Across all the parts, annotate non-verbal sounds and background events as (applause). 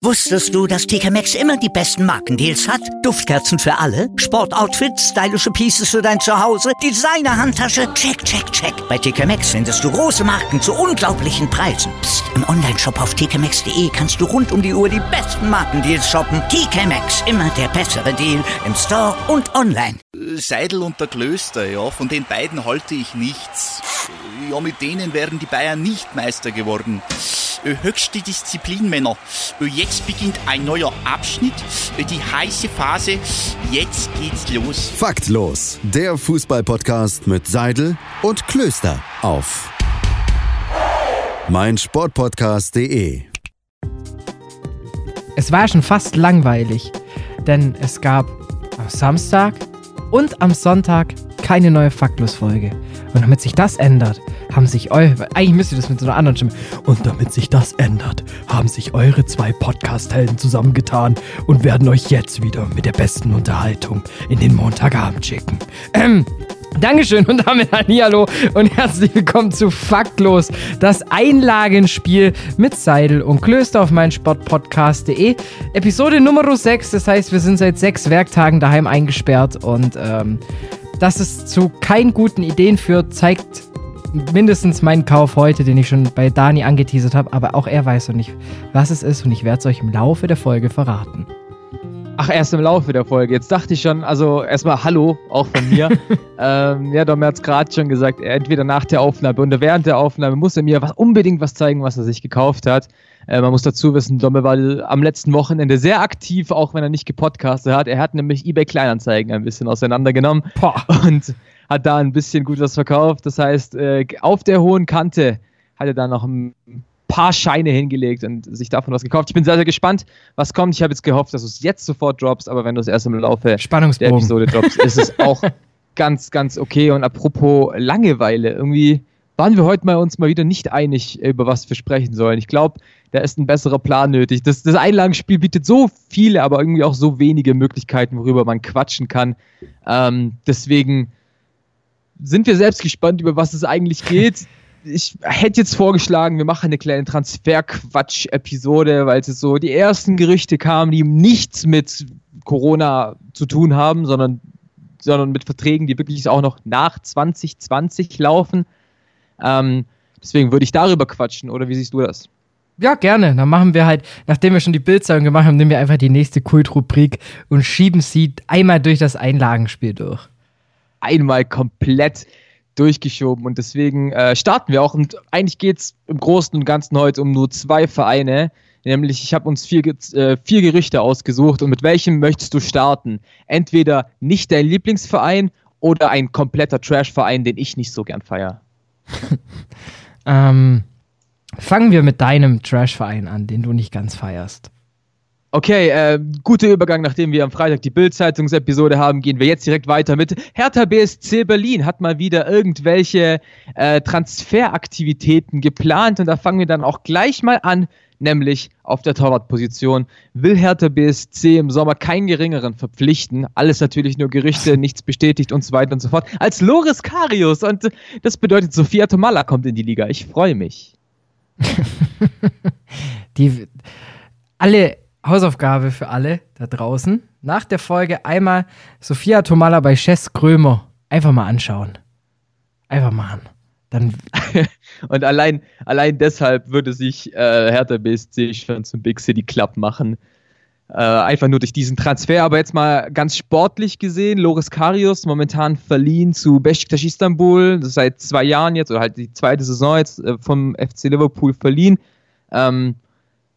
Wusstest du, dass TK Maxx immer die besten Markendeals hat? Duftkerzen für alle, Sportoutfits, stylische Pieces für dein Zuhause, Designer-Handtasche, check, check, check. Bei TK Maxx findest du große Marken zu unglaublichen Preisen. Psst. im Onlineshop auf tkmaxx.de kannst du rund um die Uhr die besten Markendeals shoppen. TK Maxx, immer der bessere Deal im Store und online. Seidel und der Klöster, ja, von den beiden halte ich nichts. Ja, mit denen wären die Bayern nicht Meister geworden. Äh, höchste Disziplin, Männer. Äh, Jetzt beginnt ein neuer Abschnitt, äh, die heiße Phase. Jetzt geht's los. Faktlos, der Fußballpodcast mit Seidel und Klöster auf meinsportpodcast.de. Es war schon fast langweilig, denn es gab am Samstag und am Sonntag keine neue Faktlos-Folge. Und damit sich das ändert, haben sich eure, eigentlich müsst ihr das mit so einer anderen Stimme, und damit sich das ändert, haben sich eure zwei Podcast-Helden zusammengetan und werden euch jetzt wieder mit der besten Unterhaltung in den Montagabend schicken. Ähm, Dankeschön und damit Hallihallo und herzlich willkommen zu Faktlos, das Einlagenspiel mit Seidel und Klöster auf meinsportpodcast.de. Episode Nummer 6, das heißt, wir sind seit sechs Werktagen daheim eingesperrt und ähm, dass es zu keinen guten Ideen führt, zeigt mindestens meinen Kauf heute, den ich schon bei Dani angeteasert habe, aber auch er weiß noch nicht, was es ist und ich werde es euch im Laufe der Folge verraten. Ach, erst im Laufe der Folge. Jetzt dachte ich schon, also erstmal Hallo, auch von mir. (laughs) ähm, ja, Dom hat es gerade schon gesagt, entweder nach der Aufnahme oder während der Aufnahme muss er mir was, unbedingt was zeigen, was er sich gekauft hat. Äh, man muss dazu wissen, Domme war am letzten Wochenende sehr aktiv, auch wenn er nicht gepodcastet hat. Er hat nämlich eBay Kleinanzeigen ein bisschen auseinandergenommen Boah. und hat da ein bisschen gut was verkauft. Das heißt, äh, auf der hohen Kante hat er da noch ein paar Scheine hingelegt und sich davon was gekauft. Ich bin sehr, sehr gespannt, was kommt. Ich habe jetzt gehofft, dass du es jetzt sofort droppst, aber wenn du es erst im Laufe der Episode droppst, ist es auch (laughs) ganz, ganz okay. Und apropos Langeweile, irgendwie waren wir heute mal uns mal wieder nicht einig, über was wir sprechen sollen. Ich glaube, da ist ein besserer Plan nötig. Das, das Einlagenspiel bietet so viele, aber irgendwie auch so wenige Möglichkeiten, worüber man quatschen kann. Ähm, deswegen sind wir selbst gespannt, über was es eigentlich geht. (laughs) Ich hätte jetzt vorgeschlagen, wir machen eine kleine Transferquatsch-Episode, weil es so die ersten Gerüchte kamen, die nichts mit Corona zu tun haben, sondern, sondern mit Verträgen, die wirklich auch noch nach 2020 laufen. Ähm, deswegen würde ich darüber quatschen, oder wie siehst du das? Ja, gerne. Dann machen wir halt, nachdem wir schon die Bildzeitung gemacht haben, nehmen wir einfach die nächste Kultrubrik und schieben sie einmal durch das Einlagenspiel durch. Einmal komplett durchgeschoben und deswegen äh, starten wir auch. Und eigentlich geht es im Großen und Ganzen heute um nur zwei Vereine. Nämlich, ich habe uns vier, äh, vier Gerüchte ausgesucht und mit welchem möchtest du starten? Entweder nicht dein Lieblingsverein oder ein kompletter Trash-Verein, den ich nicht so gern feiere. (laughs) ähm, Fangen wir mit deinem Trash-Verein an, den du nicht ganz feierst. Okay, äh, guter Übergang, nachdem wir am Freitag die Bild-Zeitungsepisode haben, gehen wir jetzt direkt weiter mit Hertha BSC Berlin hat mal wieder irgendwelche äh, Transferaktivitäten geplant und da fangen wir dann auch gleich mal an, nämlich auf der Torwartposition. Will Hertha BSC im Sommer keinen geringeren verpflichten? Alles natürlich nur Gerüchte, (laughs) nichts bestätigt und so weiter und so fort. Als Loris Karius und das bedeutet, Sophia Tomalla kommt in die Liga. Ich freue mich. (laughs) die, alle Hausaufgabe für alle da draußen. Nach der Folge einmal Sophia Tomala bei Chess Krömer einfach mal anschauen. Einfach machen. Dann (laughs) und allein, allein deshalb würde sich äh, Hertha BSC schon zum Big City Club machen. Äh, einfach nur durch diesen Transfer. Aber jetzt mal ganz sportlich gesehen, Loris Karius momentan verliehen zu Besiktas Istanbul, seit zwei Jahren jetzt, oder halt die zweite Saison jetzt äh, vom FC Liverpool verliehen. Ähm,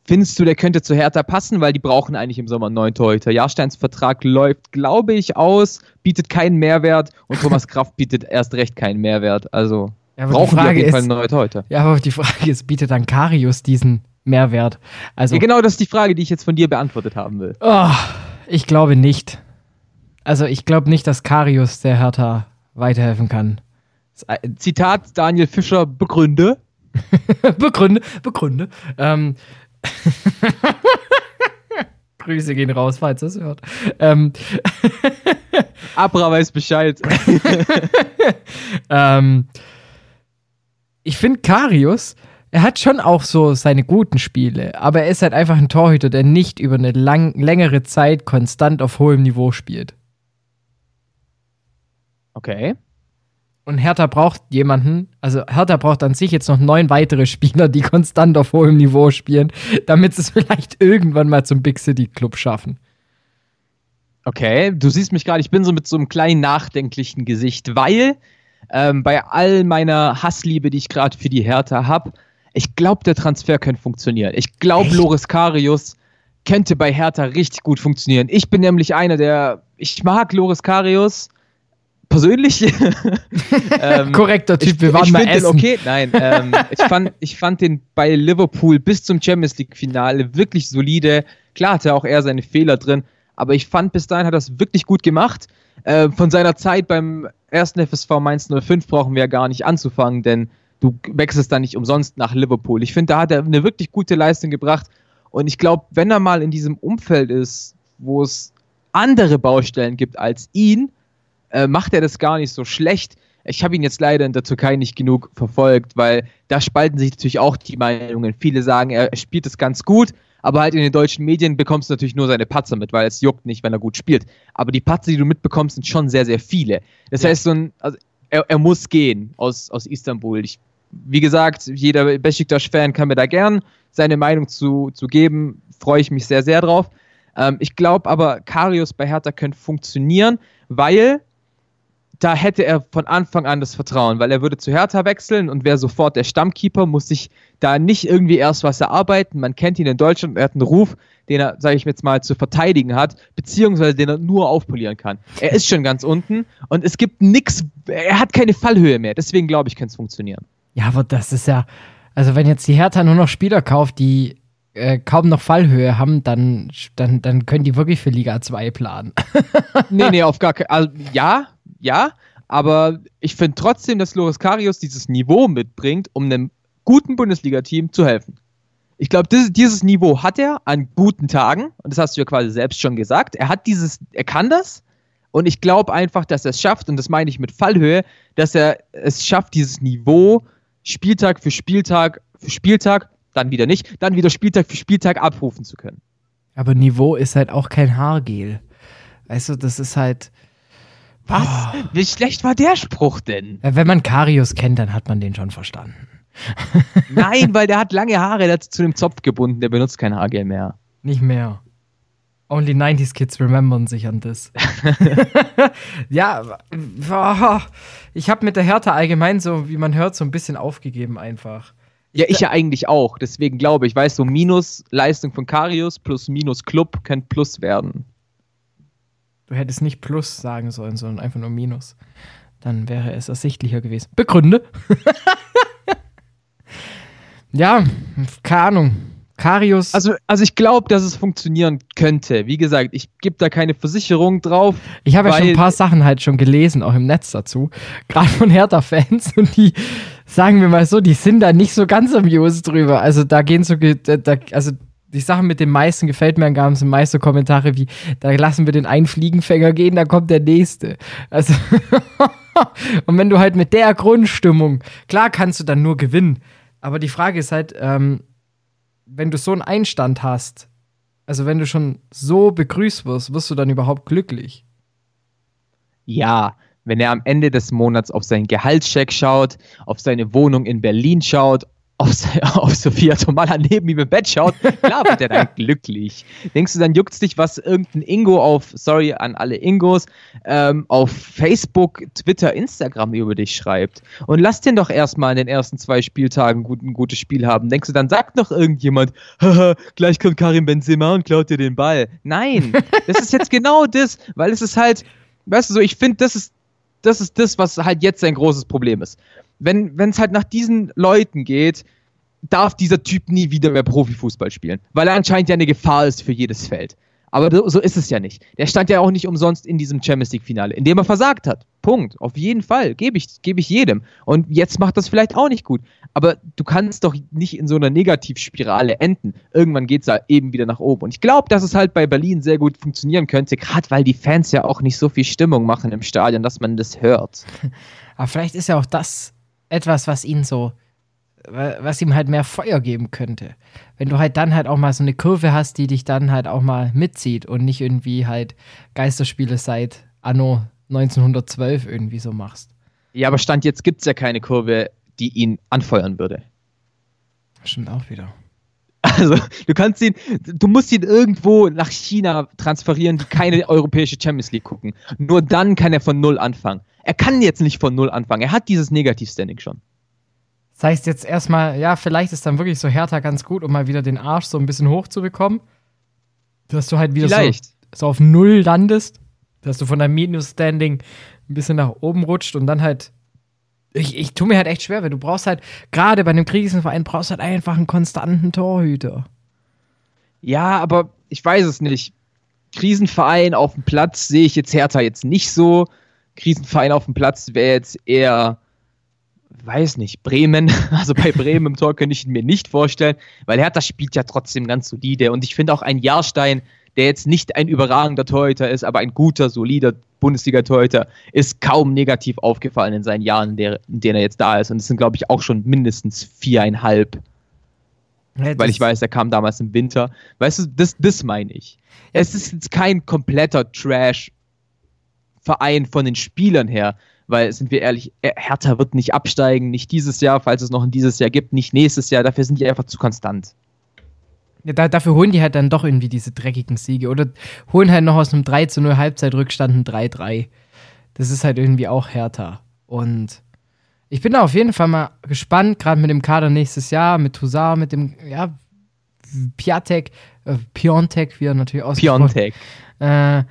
findest du, der könnte zu Hertha passen, weil die brauchen eigentlich im Sommer einen neuen Torhüter. Jahrsteins Vertrag läuft, glaube ich, aus, bietet keinen Mehrwert und Thomas Kraft (laughs) bietet erst recht keinen Mehrwert. Also ja, brauchen die auf jeden ist, Fall einen neuen Torhüter. Ja, aber die Frage ist, bietet dann Karius diesen Mehrwert. Also, ja, genau das ist die Frage, die ich jetzt von dir beantwortet haben will. Oh, ich glaube nicht. Also ich glaube nicht, dass Karius der Hertha weiterhelfen kann. Zitat Daniel Fischer, begründe. (laughs) begründe, begründe. Ähm, (laughs) Grüße gehen raus, falls es hört. Ähm, (laughs) Abra weiß Bescheid. (laughs) ähm, ich finde, Karius er hat schon auch so seine guten Spiele, aber er ist halt einfach ein Torhüter, der nicht über eine lang, längere Zeit konstant auf hohem Niveau spielt. Okay. Und Hertha braucht jemanden, also Hertha braucht an sich jetzt noch neun weitere Spieler, die konstant auf hohem Niveau spielen, damit sie es (laughs) vielleicht irgendwann mal zum Big City Club schaffen. Okay, du siehst mich gerade, ich bin so mit so einem kleinen nachdenklichen Gesicht, weil ähm, bei all meiner Hassliebe, die ich gerade für die Hertha habe, ich glaube, der Transfer könnte funktionieren. Ich glaube, Loris Karius könnte bei Hertha richtig gut funktionieren. Ich bin nämlich einer, der, ich mag Loris Karius persönlich. (laughs) ähm, Korrekter Typ, ich, wir waren ich mal essen. Okay, nein, ähm, (laughs) ich, fand, ich fand den bei Liverpool bis zum Champions League-Finale wirklich solide. Klar hatte auch er seine Fehler drin, aber ich fand bis dahin hat er es wirklich gut gemacht. Äh, von seiner Zeit beim ersten FSV Mainz 05 brauchen wir ja gar nicht anzufangen, denn du wechselst da nicht umsonst nach Liverpool. Ich finde, da hat er eine wirklich gute Leistung gebracht. Und ich glaube, wenn er mal in diesem Umfeld ist, wo es andere Baustellen gibt als ihn, äh, macht er das gar nicht so schlecht. Ich habe ihn jetzt leider in der Türkei nicht genug verfolgt, weil da spalten sich natürlich auch die Meinungen. Viele sagen, er spielt es ganz gut, aber halt in den deutschen Medien bekommst du natürlich nur seine Patzer mit, weil es juckt nicht, wenn er gut spielt. Aber die Patzer, die du mitbekommst, sind schon sehr, sehr viele. Das ja. heißt, so ein, also er, er, muss gehen aus, aus Istanbul. Ich, wie gesagt, jeder Besiktas-Fan kann mir da gern seine Meinung zu, zu geben. Freue ich mich sehr, sehr drauf. Ähm, ich glaube aber, Karius bei Hertha könnte funktionieren, weil da hätte er von Anfang an das Vertrauen, weil er würde zu Hertha wechseln und wäre sofort der Stammkeeper, muss sich da nicht irgendwie erst was erarbeiten. Man kennt ihn in Deutschland, er hat einen Ruf, den er, sage ich jetzt mal, zu verteidigen hat, beziehungsweise den er nur aufpolieren kann. Er ist schon ganz unten und es gibt nichts, er hat keine Fallhöhe mehr, deswegen glaube ich, kann es funktionieren. Ja, aber das ist ja, also wenn jetzt die Hertha nur noch Spieler kauft, die äh, kaum noch Fallhöhe haben, dann, dann, dann können die wirklich für Liga 2 planen. (laughs) nee, nee, auf gar keinen also, Ja, ja, aber ich finde trotzdem, dass Loris Karius dieses Niveau mitbringt, um einem guten Bundesliga-Team zu helfen. Ich glaube, dieses, Niveau hat er an guten Tagen, und das hast du ja quasi selbst schon gesagt. Er hat dieses, er kann das, und ich glaube einfach, dass er es schafft, und das meine ich mit Fallhöhe, dass er es schafft, dieses Niveau Spieltag für Spieltag für Spieltag, dann wieder nicht, dann wieder Spieltag für Spieltag abrufen zu können. Aber Niveau ist halt auch kein Haargel. Weißt du, das ist halt. Was? Oh. Wie schlecht war der Spruch denn? Wenn man Karius kennt, dann hat man den schon verstanden. (laughs) Nein, weil der hat lange Haare, der hat zu dem Zopf gebunden, der benutzt kein Haargel mehr. Nicht mehr. Only 90s Kids remembern sich an das. (laughs) (laughs) ja, ich habe mit der Hertha allgemein so, wie man hört, so ein bisschen aufgegeben einfach. Ja, ich ja eigentlich auch. Deswegen glaube ich, weißt du, so Minus Leistung von Karius plus Minus Club könnte Plus werden. Du hättest nicht Plus sagen sollen, sondern einfach nur Minus. Dann wäre es ersichtlicher gewesen. Begründe. (laughs) ja, keine Ahnung. Karius. Also, also ich glaube, dass es funktionieren könnte. Wie gesagt, ich gebe da keine Versicherung drauf. Ich habe ja schon ein paar Sachen halt schon gelesen, auch im Netz dazu. Gerade von Hertha-Fans. Und die, sagen wir mal so, die sind da nicht so ganz amused drüber. Also da gehen so, da, also die Sachen mit den meisten gefällt mir, dann sind meist so Kommentare wie, da lassen wir den einen Fliegenfänger gehen, da kommt der nächste. Also, (laughs) und wenn du halt mit der Grundstimmung, klar kannst du dann nur gewinnen, aber die Frage ist halt, ähm, wenn du so einen Einstand hast, also wenn du schon so begrüßt wirst, wirst du dann überhaupt glücklich? Ja, wenn er am Ende des Monats auf seinen Gehaltscheck schaut, auf seine Wohnung in Berlin schaut, auf, (laughs) auf Sophia Tomala neben ihm im Bett schaut, klar wird er dann (laughs) glücklich. Denkst du, dann juckt's dich, was irgendein Ingo auf, sorry an alle Ingos, ähm, auf Facebook, Twitter, Instagram über dich schreibt? Und lass den doch erstmal in den ersten zwei Spieltagen gut, ein gutes Spiel haben. Denkst du, dann sagt doch irgendjemand, haha, gleich kommt Karim Benzema und klaut dir den Ball. Nein, das ist jetzt genau das, weil es ist halt, weißt du so, ich finde, das ist das ist das, was halt jetzt sein großes Problem ist. Wenn es halt nach diesen Leuten geht, darf dieser Typ nie wieder mehr Profifußball spielen, weil er anscheinend ja eine Gefahr ist für jedes Feld. Aber so ist es ja nicht. Der stand ja auch nicht umsonst in diesem Champions League-Finale, in dem er versagt hat. Punkt. Auf jeden Fall. Gebe ich, geb ich jedem. Und jetzt macht das vielleicht auch nicht gut. Aber du kannst doch nicht in so einer Negativspirale enden. Irgendwann geht es da eben wieder nach oben. Und ich glaube, dass es halt bei Berlin sehr gut funktionieren könnte, gerade weil die Fans ja auch nicht so viel Stimmung machen im Stadion, dass man das hört. (laughs) Aber vielleicht ist ja auch das etwas, was ihn so was ihm halt mehr Feuer geben könnte. Wenn du halt dann halt auch mal so eine Kurve hast, die dich dann halt auch mal mitzieht und nicht irgendwie halt Geisterspiele seit Anno 1912 irgendwie so machst. Ja, aber Stand jetzt gibt es ja keine Kurve, die ihn anfeuern würde. Stimmt auch wieder. Also, du kannst ihn, du musst ihn irgendwo nach China transferieren, die keine (laughs) europäische Champions League gucken. Nur dann kann er von Null anfangen. Er kann jetzt nicht von Null anfangen. Er hat dieses Negativstanding schon. Das heißt jetzt erstmal, ja, vielleicht ist dann wirklich so Hertha ganz gut, um mal wieder den Arsch so ein bisschen hochzubekommen. Dass du halt wieder so, so, auf Null landest. Dass du von deinem Minus-Standing ein bisschen nach oben rutscht und dann halt. Ich, ich tue mir halt echt schwer, weil du brauchst halt, gerade bei einem Krisenverein, brauchst du halt einfach einen konstanten Torhüter. Ja, aber ich weiß es nicht. Krisenverein auf dem Platz sehe ich jetzt Hertha jetzt nicht so. Krisenverein auf dem Platz wäre jetzt eher, weiß nicht, Bremen. (laughs) Also bei Bremen im Tor könnte ich mir nicht vorstellen, weil Hertha spielt ja trotzdem ganz solide. Und ich finde auch ein Jahrstein, der jetzt nicht ein überragender Torhüter ist, aber ein guter, solider Bundesliga-Torhüter, ist kaum negativ aufgefallen in seinen Jahren, in, denen er jetzt da ist. Und es sind, glaube ich, auch schon mindestens viereinhalb. Ja, weil ich weiß, er kam damals im Winter. Weißt du, das, das meine ich. Es ist jetzt kein kompletter Trash Verein von den Spielern her, weil, sind wir ehrlich, Hertha wird nicht absteigen, nicht dieses Jahr, falls es noch ein dieses Jahr gibt, nicht nächstes Jahr, dafür sind die einfach zu konstant. Ja, da, dafür holen die halt dann doch irgendwie diese dreckigen Siege oder holen halt noch aus einem 3 zu 0 Halbzeitrückstand ein 3-3. Das ist halt irgendwie auch härter. Und ich bin da auf jeden Fall mal gespannt, gerade mit dem Kader nächstes Jahr, mit Toussaint, mit dem, ja, Piatek, äh, Piontek, wie er natürlich ausspricht. Piontek. Äh,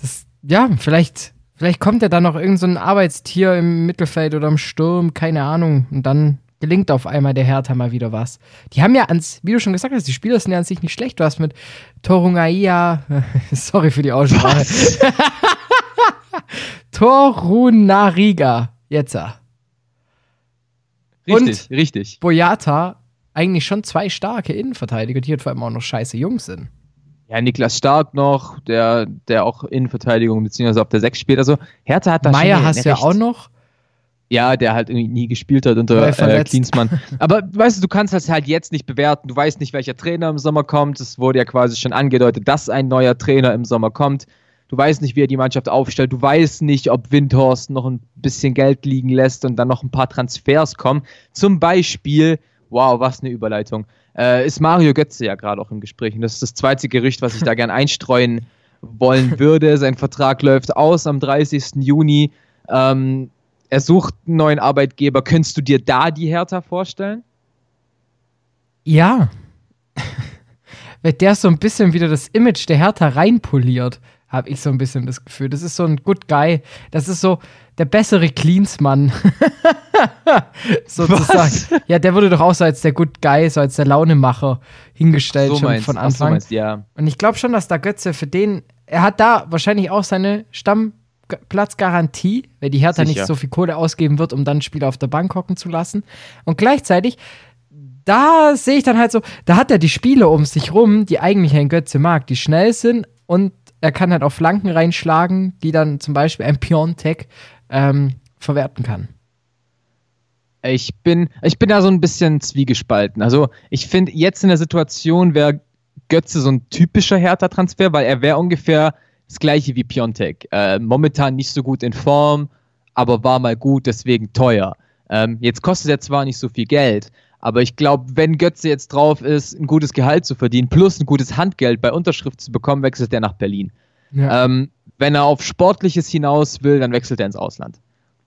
das, ja, vielleicht, vielleicht kommt ja dann noch irgendein so Arbeitstier im Mittelfeld oder im Sturm, keine Ahnung. Und dann gelingt auf einmal der Hertha mal wieder was. Die haben ja ans, wie du schon gesagt hast, die Spieler sind ja an sich nicht schlecht. Du hast mit Torungaia, (laughs) sorry für die Aussprache. (laughs) Torunariga, jetzt. Richtig, Und richtig. Boyata, eigentlich schon zwei starke Innenverteidiger, die halt vor allem auch noch scheiße jung sind. Ja, Niklas Stark noch, der, der auch Innenverteidigung bzw. auf der 6 spielt. Also Hertha hat da Meier schon hast du ja auch noch. Ja, der halt irgendwie nie gespielt hat unter äh, Klinsmann. (laughs) Aber weißt du, du kannst das halt jetzt nicht bewerten. Du weißt nicht, welcher Trainer im Sommer kommt. Es wurde ja quasi schon angedeutet, dass ein neuer Trainer im Sommer kommt. Du weißt nicht, wie er die Mannschaft aufstellt. Du weißt nicht, ob Windhorst noch ein bisschen Geld liegen lässt und dann noch ein paar Transfers kommen. Zum Beispiel, wow, was eine Überleitung, äh, ist Mario Götze ja gerade auch im Gespräch. Und das ist das zweite Gerücht, was ich da gern einstreuen wollen (laughs) würde. Sein Vertrag läuft aus am 30. Juni. Ähm, er sucht einen neuen Arbeitgeber. Könntest du dir da die Hertha vorstellen? Ja. (laughs) Weil der so ein bisschen wieder das Image der Hertha reinpoliert habe ich so ein bisschen das Gefühl. Das ist so ein Good Guy. Das ist so der bessere Cleansmann. (laughs) (laughs) Sozusagen. Was? Ja, der wurde doch auch so als der Good Guy, so als der Launemacher hingestellt so schon meinst, von Anfang. So meinst, ja. Und ich glaube schon, dass da Götze für den, er hat da wahrscheinlich auch seine Stammplatzgarantie, weil die Hertha Sicher. nicht so viel Kohle ausgeben wird, um dann Spieler auf der Bank hocken zu lassen. Und gleichzeitig da sehe ich dann halt so, da hat er die Spiele um sich rum, die eigentlich ein Götze mag, die schnell sind und er kann halt auch Flanken reinschlagen, die dann zum Beispiel ein Piontek ähm, verwerten kann. Ich bin, ich bin da so ein bisschen zwiegespalten. Also ich finde, jetzt in der Situation wäre Götze so ein typischer Hertha-Transfer, weil er wäre ungefähr das gleiche wie Piontek. Äh, momentan nicht so gut in Form, aber war mal gut, deswegen teuer. Ähm, jetzt kostet er zwar nicht so viel Geld, aber ich glaube, wenn Götze jetzt drauf ist, ein gutes Gehalt zu verdienen, plus ein gutes Handgeld bei Unterschrift zu bekommen, wechselt er nach Berlin. Ja. Ähm, wenn er auf Sportliches hinaus will, dann wechselt er ins Ausland.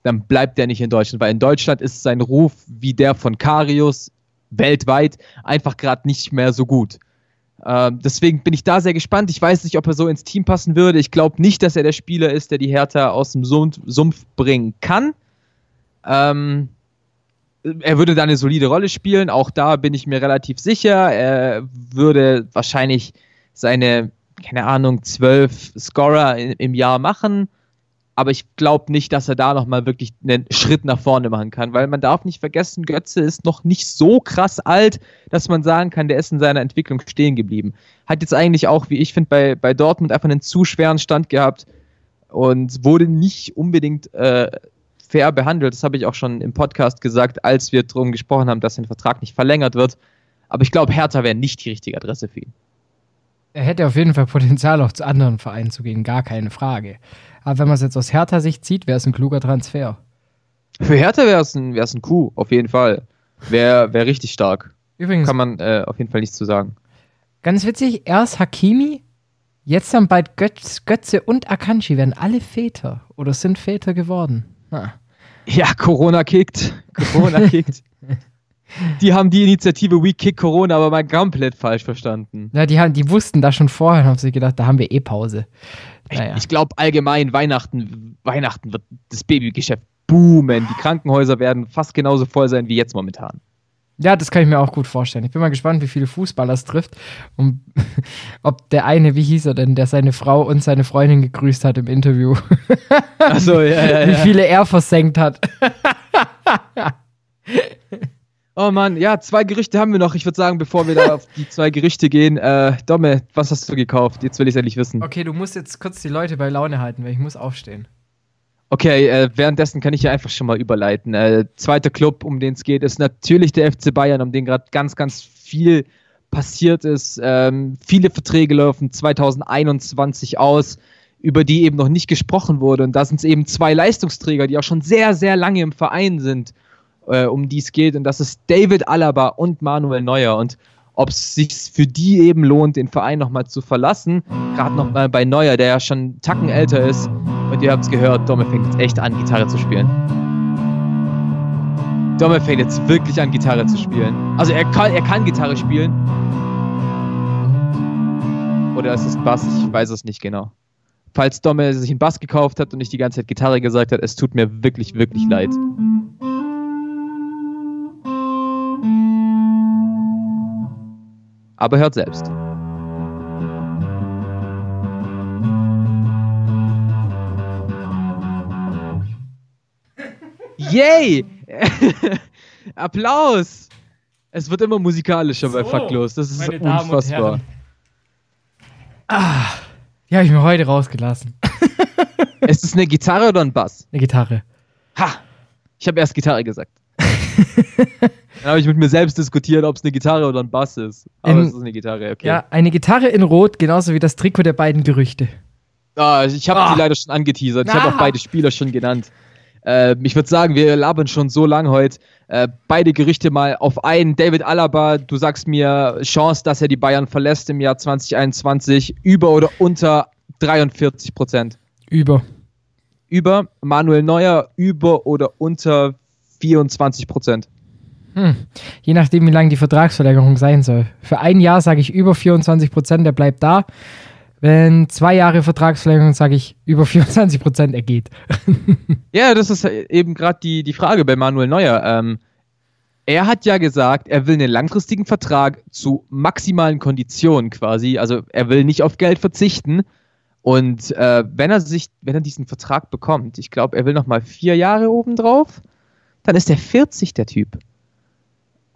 Dann bleibt er nicht in Deutschland, weil in Deutschland ist sein Ruf wie der von Karius weltweit einfach gerade nicht mehr so gut. Ähm, deswegen bin ich da sehr gespannt. Ich weiß nicht, ob er so ins Team passen würde. Ich glaube nicht, dass er der Spieler ist, der die Hertha aus dem Sumpf bringen kann. Ähm, er würde da eine solide Rolle spielen, auch da bin ich mir relativ sicher. Er würde wahrscheinlich seine, keine Ahnung, zwölf Scorer im Jahr machen. Aber ich glaube nicht, dass er da nochmal wirklich einen Schritt nach vorne machen kann, weil man darf nicht vergessen, Götze ist noch nicht so krass alt, dass man sagen kann, der ist in seiner Entwicklung stehen geblieben. Hat jetzt eigentlich auch, wie ich finde, bei, bei Dortmund einfach einen zu schweren Stand gehabt und wurde nicht unbedingt äh, fair behandelt. Das habe ich auch schon im Podcast gesagt, als wir darum gesprochen haben, dass sein Vertrag nicht verlängert wird. Aber ich glaube, Hertha wäre nicht die richtige Adresse für ihn. Er hätte auf jeden Fall Potenzial, auch zu anderen Vereinen zu gehen, gar keine Frage. Aber wenn man es jetzt aus Hertha-Sicht sieht, wäre es ein kluger Transfer. Für Hertha wäre es ein, wär's ein Coup, auf jeden Fall. Wäre wär richtig stark. Übrigens, Kann man äh, auf jeden Fall nichts zu sagen. ganz witzig, erst Hakimi, jetzt dann bald Götz, Götze und Akanji werden alle Väter oder sind Väter geworden. Ah. Ja, Corona kickt. Corona kickt. (laughs) Die haben die Initiative We Kick Corona aber mal komplett falsch verstanden. Ja, die, haben, die wussten das schon vorher und haben sich gedacht, da haben wir eh Pause. Naja. Ich glaube allgemein, Weihnachten, Weihnachten wird das Babygeschäft boomen. Die Krankenhäuser werden fast genauso voll sein wie jetzt momentan. Ja, das kann ich mir auch gut vorstellen. Ich bin mal gespannt, wie viele Fußballer es trifft. Und (laughs) ob der eine, wie hieß er denn, der seine Frau und seine Freundin gegrüßt hat im Interview. Achso, ja, ja, (laughs) wie ja. viele er versenkt hat. (laughs) Oh Mann, ja, zwei Gerichte haben wir noch. Ich würde sagen, bevor wir da (laughs) auf die zwei Gerichte gehen, äh, Domme, was hast du gekauft? Jetzt will ich es endlich wissen. Okay, du musst jetzt kurz die Leute bei Laune halten, weil ich muss aufstehen. Okay, äh, währenddessen kann ich ja einfach schon mal überleiten. Äh, zweiter Club, um den es geht, ist natürlich der FC Bayern, um den gerade ganz, ganz viel passiert ist. Ähm, viele Verträge laufen 2021 aus, über die eben noch nicht gesprochen wurde. Und da sind es eben zwei Leistungsträger, die auch schon sehr, sehr lange im Verein sind, äh, um die es geht. Und das ist David Alaba und Manuel Neuer. Und ob es sich für die eben lohnt, den Verein nochmal zu verlassen, gerade nochmal bei Neuer, der ja schon einen Tacken älter ist. Und ihr habt es gehört, Domme fängt jetzt echt an, Gitarre zu spielen. Domme fängt jetzt wirklich an, Gitarre zu spielen. Also er kann, er kann Gitarre spielen. Oder ist es Bass? Ich weiß es nicht genau. Falls Domme sich einen Bass gekauft hat und nicht die ganze Zeit Gitarre gesagt hat, es tut mir wirklich, wirklich leid. Aber hört selbst. Yay! (laughs) Applaus! Es wird immer musikalischer bei So, Faktlos. Das ist unfassbar. Ah, die habe ich mir heute rausgelassen. (laughs) Ist es eine Gitarre oder ein Bass? Eine Gitarre. Ha! Ich habe erst Gitarre gesagt. Dann habe ich mit mir selbst diskutiert, ob es eine Gitarre oder ein Bass ist. Aber In- es ist eine Gitarre, okay. Ja, eine Gitarre in Rot, genauso wie das Trikot der beiden Gerüchte. Ah, ich habe Ah. die leider schon angeteasert. Ich habe Ah. auch beide Spieler schon genannt. Äh, ich würde sagen, wir labern schon so lang heute. Äh, beide Gerüchte mal auf einen. David Alaba, du sagst mir Chance, dass er die Bayern verlässt im Jahr 2021, über oder unter 43 Prozent. Über. Über Manuel Neuer, über oder unter 24 Prozent. Hm. Je nachdem, wie lang die Vertragsverlängerung sein soll. Für ein Jahr sage ich über 24 Prozent, der bleibt da. Wenn zwei Jahre Vertragsverlängerung sage ich über 24 Prozent, er geht. (laughs) Ja, das ist eben gerade die, die Frage bei Manuel Neuer. Ähm, er hat ja gesagt, er will einen langfristigen Vertrag zu maximalen Konditionen quasi. Also er will nicht auf Geld verzichten. Und äh, wenn er sich, wenn er diesen Vertrag bekommt, ich glaube, er will noch mal vier Jahre obendrauf, dann ist er 40 der Typ.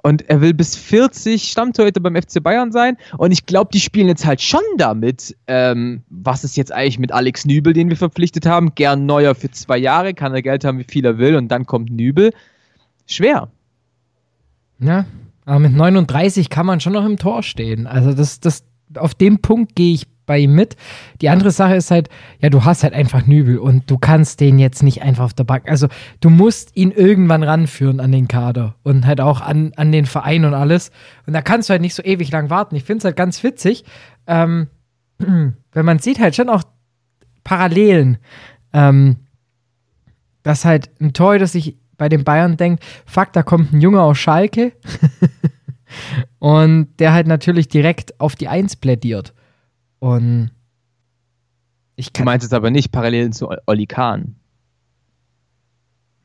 Und er will bis 40 Stammtorhüter beim FC Bayern sein. Und ich glaube, die spielen jetzt halt schon damit, ähm, was ist jetzt eigentlich mit Alex Nübel, den wir verpflichtet haben. Gern Neuer für zwei Jahre, kann er Geld haben, wie viel er will. Und dann kommt Nübel. Schwer. Ja, aber mit 39 kann man schon noch im Tor stehen. Also das, das, auf dem Punkt gehe ich bei ihm mit. Die andere Sache ist halt, ja, du hast halt einfach Nübel und du kannst den jetzt nicht einfach auf der Bank. Also du musst ihn irgendwann ranführen an den Kader und halt auch an, an den Verein und alles. Und da kannst du halt nicht so ewig lang warten. Ich finde es halt ganz witzig, ähm, (clears throat) wenn man sieht halt schon auch Parallelen, ähm, dass halt ein Torhüter sich bei den Bayern denkt, fuck, da kommt ein Junge aus Schalke (laughs) und der halt natürlich direkt auf die Eins plädiert. Und ich Du kann. meinst jetzt aber nicht Parallelen zu Oli Kahn,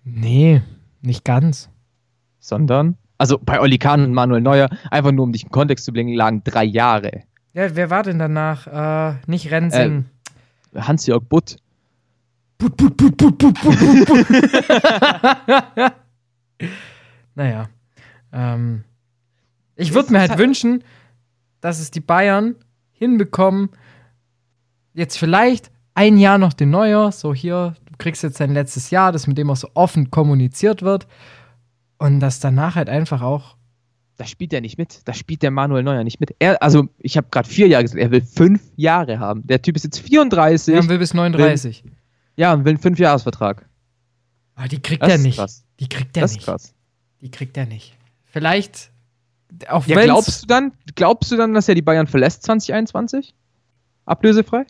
Nee, nicht ganz. sondern. Also bei Oli Kahn und Manuel Neuer, einfach nur um dich in Kontext zu bringen, lagen drei Jahre. Ja, wer war denn danach? Äh, nicht Rensing. Hans-Jörg Butt. Put, put, put, put, put, put, put, put. naja. Ähm, ich würde mir halt wünschen, dass es die Bayern hinbekommen, jetzt vielleicht ein Jahr noch den Neuer, so hier, du kriegst jetzt dein letztes Jahr, das mit dem auch so offen kommuniziert wird. Und dass danach halt einfach auch. Da spielt er nicht mit. Da spielt der Manuel Neuer nicht mit. Er, also, ich habe gerade vier Jahre gesagt, er will fünf Jahre haben. Der Typ ist jetzt 34. Ja, will bis 39. Will, ja, und will einen Fünfjahresvertrag. Aber die kriegt er nicht. Krass. Die kriegt er das nicht. Ist krass. Die kriegt er nicht. Vielleicht. Auch ja, glaubst du dann, glaubst du dann, dass er die Bayern verlässt 2021? Ablösefrei?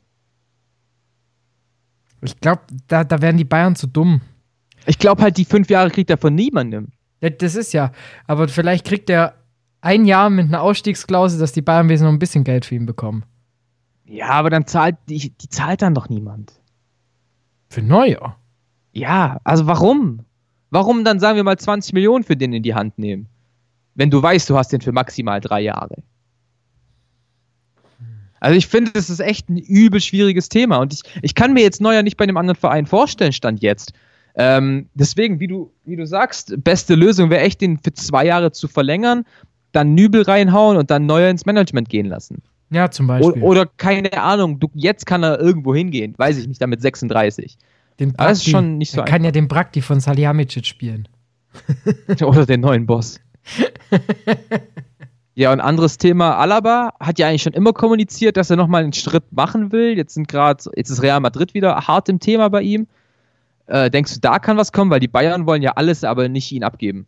Ich glaube, da, da wären die Bayern zu dumm. Ich glaube halt, die fünf Jahre kriegt er von niemandem. Ja, das ist ja. Aber vielleicht kriegt er ein Jahr mit einer Ausstiegsklausel, dass die Bayern wesentlich noch ein bisschen Geld für ihn bekommen. Ja, aber dann zahlt die, die zahlt dann doch niemand. Für Neuer? Ja, also warum? Warum dann sagen wir mal 20 Millionen für den in die Hand nehmen? Wenn du weißt, du hast den für maximal drei Jahre. Also ich finde, das ist echt ein übel schwieriges Thema und ich, ich kann mir jetzt Neuer nicht bei einem anderen Verein vorstellen, stand jetzt. Ähm, deswegen, wie du, wie du sagst, beste Lösung wäre echt, den für zwei Jahre zu verlängern, dann Nübel reinhauen und dann Neuer ins Management gehen lassen. Ja, zum Beispiel. O oder keine Ahnung, du, jetzt kann er irgendwo hingehen, weiß ich nicht, damit 36. Den Aber das ist schon nicht so Er kann ja den Brakti von Salihamidzic spielen. (laughs) oder den neuen Boss. (laughs) ja, und anderes Thema, Alaba hat ja eigentlich schon immer kommuniziert, dass er nochmal einen Schritt machen will. Jetzt sind gerade, jetzt ist Real Madrid wieder hart im Thema bei ihm. Äh, denkst du, da kann was kommen? Weil die Bayern wollen ja alles, aber nicht ihn abgeben.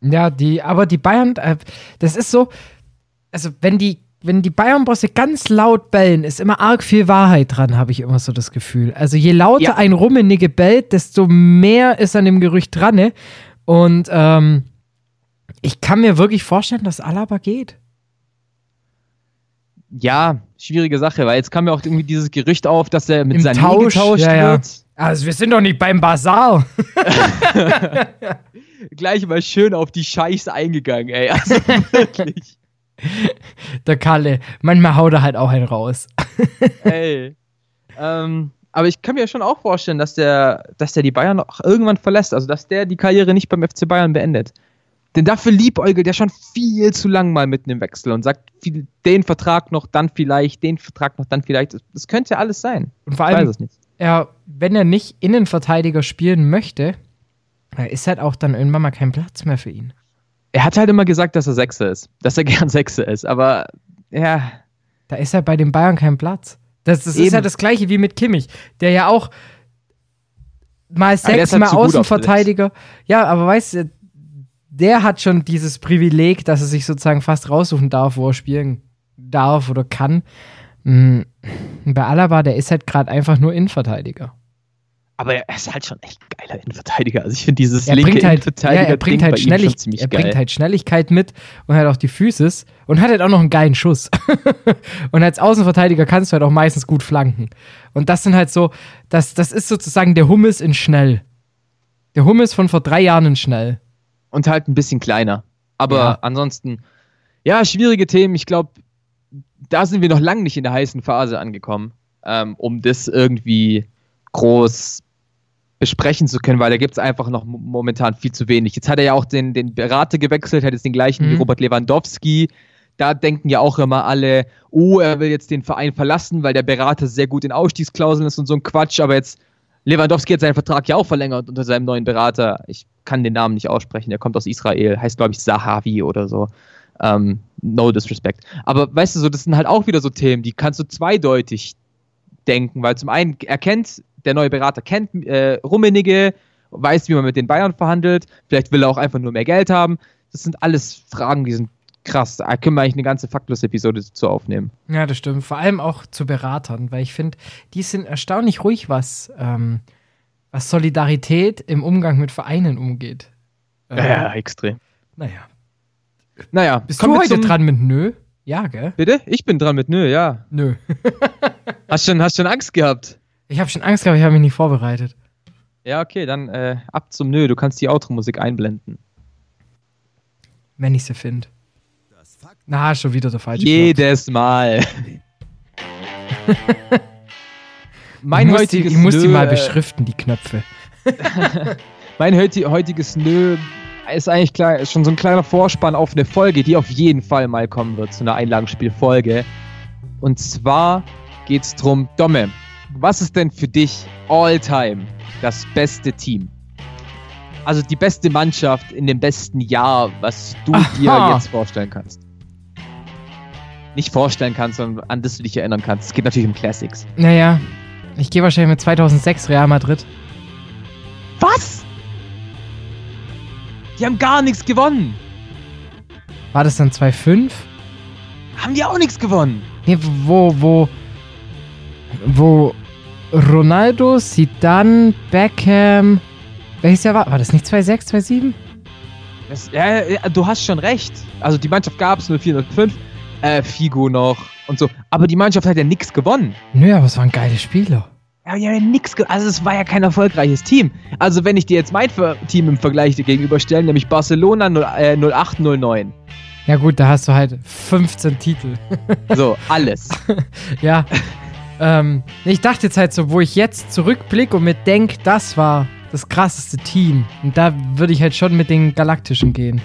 Ja, die, aber die Bayern, äh, das ist so, also wenn die wenn die Bayern-Bosse ganz laut bellen, ist immer arg viel Wahrheit dran, habe ich immer so das Gefühl. Also je lauter ja. ein Rummenigge bellt, desto mehr ist an dem Gerücht dran. Ne? Und ähm, ich kann mir wirklich vorstellen, dass Alaba geht. Ja, schwierige Sache, weil jetzt kam ja auch irgendwie dieses Gerücht auf, dass er mit Im seinem Tausch, getauscht ja, wird. Ja. Also wir sind doch nicht beim Basar. (laughs) Gleich mal schön auf die Scheiß eingegangen, ey. Also (laughs) wirklich. Der Kalle. Manchmal haut er halt auch einen raus. (laughs) Ey. Ähm, aber ich kann mir schon auch vorstellen, dass der, dass der die Bayern auch irgendwann verlässt. Also, dass der die Karriere nicht beim FC Bayern beendet. Denn dafür liebäugelt er schon viel zu lang mal mit einem Wechsel und sagt, viel, den Vertrag noch, dann vielleicht, den Vertrag noch, dann vielleicht. Das, könnte ja alles sein. Und vor allem, er, wenn er nicht Innenverteidiger spielen möchte, ist halt auch dann irgendwann mal kein Platz mehr für ihn er hat halt immer gesagt, dass er Sechser ist. Dass er (laughs) gern Sechser ist. Aber ja. Da ist halt bei den Bayern kein Platz. Das, das ist ja das gleiche wie mit Kimmich, der ja auch mal sechs, halt mal Außenverteidiger. Ja, aber weißt du, der hat schon dieses Privileg, dass er sich sozusagen fast raussuchen darf, wo er spielen darf oder kann. Mhm. Bei Alaba, der ist halt gerade einfach nur Innenverteidiger. Aber er ist halt schon echt geiler Innenverteidiger. Also ich finde dieses er linke halt, Innenverteidiger ja, er bringt halt Schnellig Er geil. bringt halt Schnelligkeit mit und halt auch die Physis und hat halt auch noch einen geilen Schuss. (laughs) und als Außenverteidiger kannst du halt auch meistens gut flanken. Und das sind halt so, das, das ist sozusagen der Hummus in schnell. Der Hummus von vor drei Jahren in schnell. Und halt ein bisschen kleiner. Aber ja. ansonsten, ja, schwierige Themen. Ich glaube, da sind wir noch lange nicht in der heißen Phase angekommen, ähm, um das irgendwie groß besprechen zu können, weil da gibt es einfach noch momentan viel zu wenig. Jetzt hat er ja auch den, den Berater gewechselt, hat jetzt den gleichen mhm. wie Robert Lewandowski. Da denken ja auch immer alle, oh, er will jetzt den Verein verlassen, weil der Berater sehr gut in Ausstiegsklauseln ist und so ein Quatsch. Aber jetzt, Lewandowski hat seinen Vertrag ja auch verlängert unter seinem neuen Berater. Ich kann den Namen nicht aussprechen, der kommt aus Israel, heißt glaube ich Sahavi oder so. Ähm, no disrespect. Aber weißt du, so, das sind halt auch wieder so Themen, die kannst du zweideutig denken, weil zum einen erkennt der neue Berater kennt äh, Rummenigge, weiß, wie man mit den Bayern verhandelt, vielleicht will er auch einfach nur mehr Geld haben. Das sind alles Fragen, die sind krass. Da können wir eigentlich eine ganze Faktlos-Episode zu aufnehmen. Ja, das stimmt. Vor allem auch zu Beratern, weil ich finde, die sind erstaunlich ruhig, was, ähm, was Solidarität im Umgang mit Vereinen umgeht. Äh, ja, extrem. Naja. Naja. Bist du heute dran mit Nö? Ja, gell? Bitte? Ich bin dran mit Nö, ja. Nö. (laughs) hast, schon, hast schon Angst gehabt? Ich habe schon Angst gehabt, ich habe mich nicht vorbereitet. Ja, okay, dann äh, ab zum Nö. Du kannst die Outro-Musik einblenden. Wenn ich sie finde. Na, schon wieder der falsche Jedes Plot. Mal. (laughs) mein ich heutiges die, Ich muss Nö, die mal beschriften, die Knöpfe. (laughs) mein heutiges Nö ist eigentlich klar, ist schon so ein kleiner Vorspann auf eine Folge, die auf jeden Fall mal kommen wird, zu einer Einlagenspielfolge. Und zwar geht es darum, Domme, was ist denn für dich all time das beste Team? Also die beste Mannschaft in dem besten Jahr, was du Aha. dir jetzt vorstellen kannst. Nicht vorstellen kannst, sondern an das du dich erinnern kannst. Es geht natürlich um Classics. Naja, ich gehe wahrscheinlich mit 2006 Real Madrid. Was? Die haben gar nichts gewonnen. War das dann 2-5? Haben die auch nichts gewonnen. Nee, wo, wo, wo Ronaldo, Zidane, Beckham, welches Jahr war? War das nicht 2-6, 2-7? Das, ja, ja, du hast schon recht. Also die Mannschaft gab es 04, 05, äh, Figo noch und so. Aber die Mannschaft hat ja nichts gewonnen. Nö, aber es waren geile Spieler. Ja, ja nichts ge Also es war ja kein erfolgreiches Team. Also wenn ich dir jetzt mein Team im Vergleich gegenüberstelle, nämlich Barcelona 0, äh, 08, 09. Ja gut, da hast du halt 15 Titel. (laughs) So, alles. (laughs) ja. ähm, ich dachte jetzt halt so, wo ich jetzt zurückblicke und mir denke, das war das krasseste Team. Und da würde ich halt schon mit den Galaktischen gehen.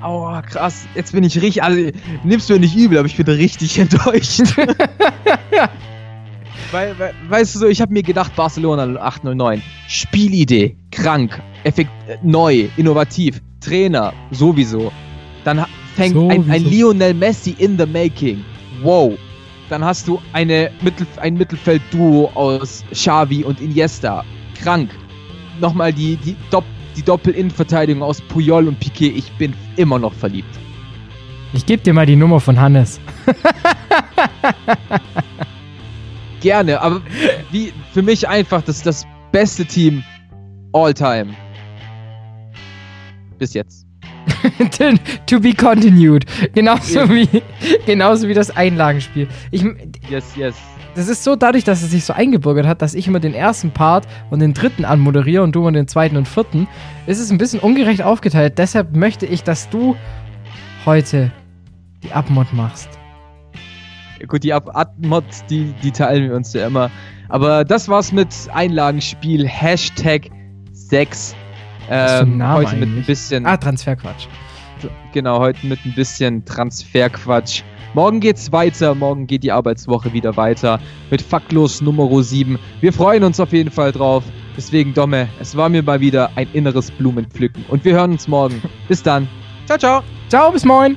Aua, krass. Jetzt bin ich richtig, also nimmst du mir nicht übel, aber ich bin richtig (laughs) enttäuscht. (laughs) weil, weil, weißt du so, ich habe mir gedacht, Barcelona 0809, Spielidee, krank, effekt, äh, neu, innovativ, Trainer, sowieso. Dann fängt ein, ein. Lionel Messi in the making. Wow. Dann hast du eine Mittel, ein Mittelfeldduo aus Xavi und Iniesta. Krank. Nochmal die, die, Dopp, die Doppel-Innenverteidigung aus Puyol und Piquet. Ich bin immer noch verliebt. Ich gebe dir mal die Nummer von Hannes. (laughs) Gerne, aber wie für mich einfach das, das beste Team all time. Bis jetzt. (laughs) to be continued. Genauso, Ja. wie, genauso wie das Einlagenspiel. Ich, Yes, yes. Das ist so dadurch, dass es sich so eingebürgert hat, dass ich immer den ersten Part und den dritten anmoderiere und du immer den zweiten und vierten, ist es ein bisschen ungerecht aufgeteilt. Deshalb möchte ich, dass du heute die Abmod machst. Ja, Gut, die Ab- Ad-Mods, die, die teilen wir uns ja immer. Aber das war's mit Einlagenspiel. Hashtag 6. Was für ein Ähm, heute mit ein eigentlich? bisschen. Ah, Transferquatsch. Genau, heute mit ein bisschen Transferquatsch. Morgen geht's weiter, morgen geht die Arbeitswoche wieder weiter mit Faktlos Nummer 7. Wir freuen uns auf jeden Fall drauf. Deswegen, Domme, es war mir mal wieder ein inneres Blumenpflücken. Und wir hören uns morgen. Bis dann. Ciao, ciao. Ciao, bis moin.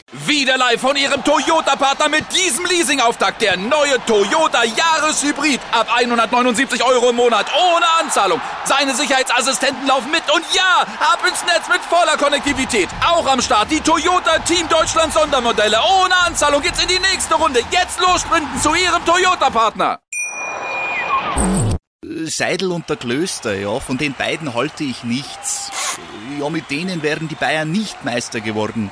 Wieder live von Ihrem Toyota-Partner mit diesem Leasing-Auftakt. Der neue Toyota Jahreshybrid. Ab 179 Euro im Monat. Ohne Anzahlung. Seine Sicherheitsassistenten laufen mit. Und ja, ab ins Netz mit voller Konnektivität. Auch am Start die Toyota Team Deutschland Sondermodelle. Ohne Anzahlung geht's in die nächste Runde. Jetzt los sprinten zu Ihrem Toyota-Partner. Seidel und der Klöster, ja, von den beiden halte ich nichts. Ja, mit denen wären die Bayern nicht Meister geworden.